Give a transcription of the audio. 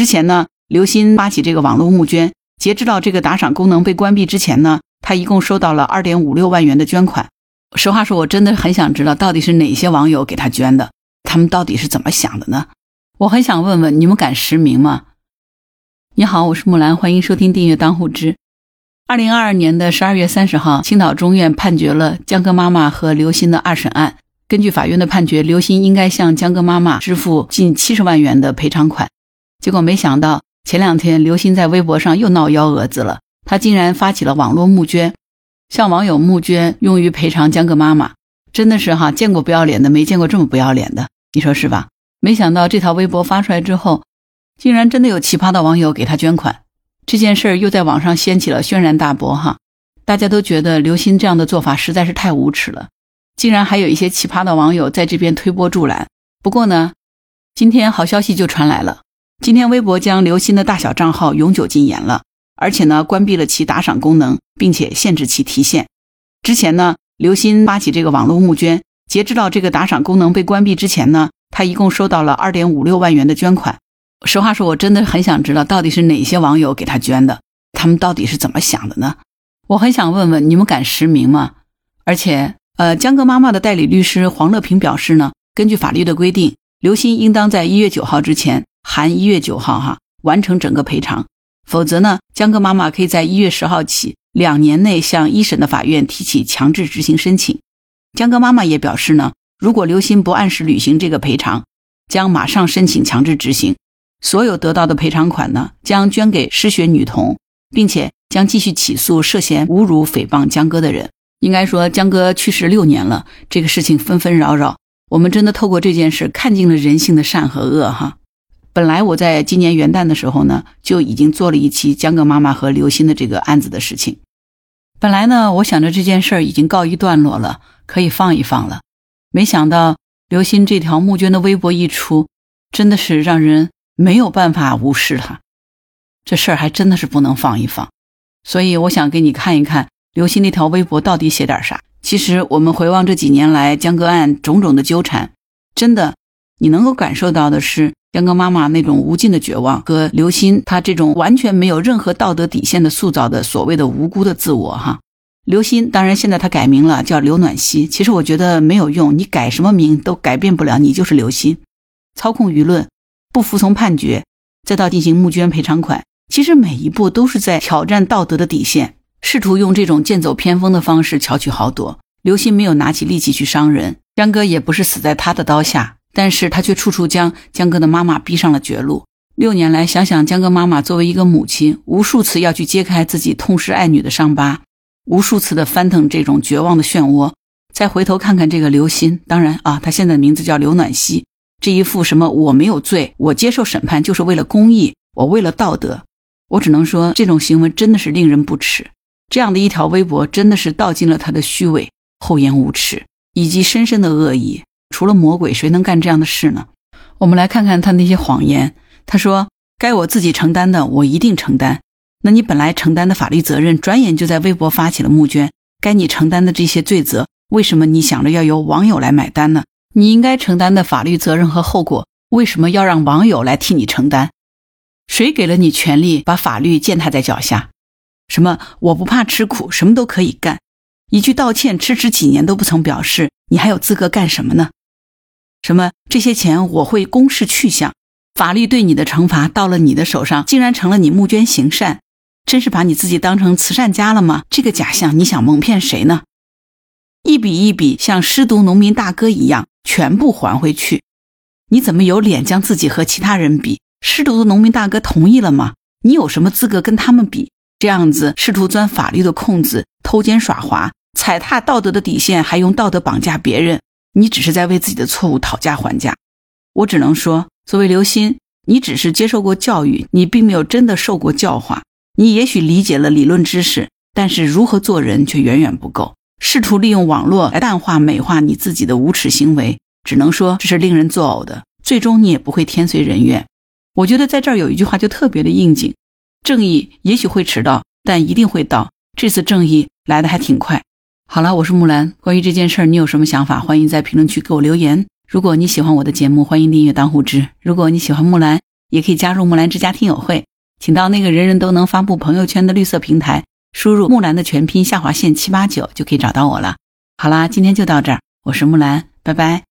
之前呢，刘鑫发起这个网络募捐，截止到这个打赏功能被关闭之前呢，他一共收到了二点五六万元的捐款。实话说，我真的很想知道到底是哪些网友给他捐的，他们到底是怎么想的呢？我很想问问你们，敢实名吗？你好，我是木兰，欢迎收听订阅当户知。二零二二年的十二月三十号，青岛中院判决了江歌妈妈和刘鑫的二审案。根据法院的判决，刘鑫应该向江歌妈妈支付近七十万元的赔偿款。结果没想到，前两天刘鑫在微博上又闹幺蛾子了，他竟然发起了网络募捐，向网友募捐用于赔偿江歌妈妈。真的是哈，见过不要脸的，没见过这么不要脸的，你说是吧？没想到这条微博发出来之后，竟然真的有奇葩的网友给他捐款。这件事儿又在网上掀起了轩然大波，哈，大家都觉得刘鑫这样的做法实在是太无耻了，竟然还有一些奇葩的网友在这边推波助澜。不过呢，今天好消息就传来了，今天微博将刘鑫的大小账号永久禁言了，而且呢，关闭了其打赏功能，并且限制其提现。之前呢，刘鑫发起这个网络募捐，截止到这个打赏功能被关闭之前呢，他一共收到了二点五六万元的捐款。实话说，我真的很想知道到底是哪些网友给他捐的，他们到底是怎么想的呢？我很想问问你们，敢实名吗？而且，呃，江歌妈妈的代理律师黄乐平表示呢，根据法律的规定，刘鑫应当在一月九号之前（含一月九号）哈完成整个赔偿，否则呢，江歌妈妈可以在一月十号起两年内向一审的法院提起强制执行申请。江歌妈妈也表示呢，如果刘鑫不按时履行这个赔偿，将马上申请强制执行。所有得到的赔偿款呢，将捐给失学女童，并且将继续起诉涉嫌侮辱、诽谤江歌的人。应该说，江哥去世六年了，这个事情纷纷扰扰，我们真的透过这件事看尽了人性的善和恶。哈，本来我在今年元旦的时候呢，就已经做了一期江歌妈妈和刘鑫的这个案子的事情。本来呢，我想着这件事儿已经告一段落了，可以放一放了。没想到刘鑫这条募捐的微博一出，真的是让人。没有办法无视他，这事儿还真的是不能放一放，所以我想给你看一看刘鑫那条微博到底写点啥。其实我们回望这几年来江歌案种种的纠缠，真的，你能够感受到的是江哥妈妈那种无尽的绝望和刘鑫他这种完全没有任何道德底线的塑造的所谓的无辜的自我哈。刘鑫当然现在他改名了，叫刘暖曦。其实我觉得没有用，你改什么名都改变不了，你就是刘鑫，操控舆论。不服从判决，再到进行募捐赔偿款，其实每一步都是在挑战道德的底线，试图用这种剑走偏锋的方式巧取豪夺。刘鑫没有拿起利器去伤人，江哥也不是死在他的刀下，但是他却处处将江哥的妈妈逼上了绝路。六年来，想想江哥妈妈作为一个母亲，无数次要去揭开自己痛失爱女的伤疤，无数次的翻腾这种绝望的漩涡，再回头看看这个刘鑫，当然啊，他现在的名字叫刘暖曦。这一副什么我没有罪，我接受审判就是为了公益，我为了道德，我只能说这种行为真的是令人不齿。这样的一条微博真的是道尽了他的虚伪、厚颜无耻以及深深的恶意。除了魔鬼，谁能干这样的事呢？我们来看看他那些谎言。他说：“该我自己承担的，我一定承担。”那你本来承担的法律责任，转眼就在微博发起了募捐。该你承担的这些罪责，为什么你想着要由网友来买单呢？你应该承担的法律责任和后果，为什么要让网友来替你承担？谁给了你权利把法律践踏在脚下？什么我不怕吃苦，什么都可以干？一句道歉，迟迟几年都不曾表示，你还有资格干什么呢？什么这些钱我会公示去向？法律对你的惩罚到了你的手上，竟然成了你募捐行善，真是把你自己当成慈善家了吗？这个假象，你想蒙骗谁呢？一笔一笔像失独农民大哥一样。全部还回去，你怎么有脸将自己和其他人比？失独的农民大哥同意了吗？你有什么资格跟他们比？这样子试图钻法律的空子，偷奸耍滑，踩踏道德的底线，还用道德绑架别人，你只是在为自己的错误讨价还价。我只能说，作为刘鑫，你只是接受过教育，你并没有真的受过教化。你也许理解了理论知识，但是如何做人却远远不够。试图利用网络来淡化、美化你自己的无耻行为，只能说这是令人作呕的。最终你也不会天随人愿。我觉得在这儿有一句话就特别的应景：正义也许会迟到，但一定会到。这次正义来的还挺快。好了，我是木兰。关于这件事儿，你有什么想法？欢迎在评论区给我留言。如果你喜欢我的节目，欢迎订阅当户知。如果你喜欢木兰，也可以加入木兰之家听友会，请到那个人人都能发布朋友圈的绿色平台，输入木兰的全拼下划线七八九就可以找到我了。好啦，今天就到这儿，我是木兰，拜拜。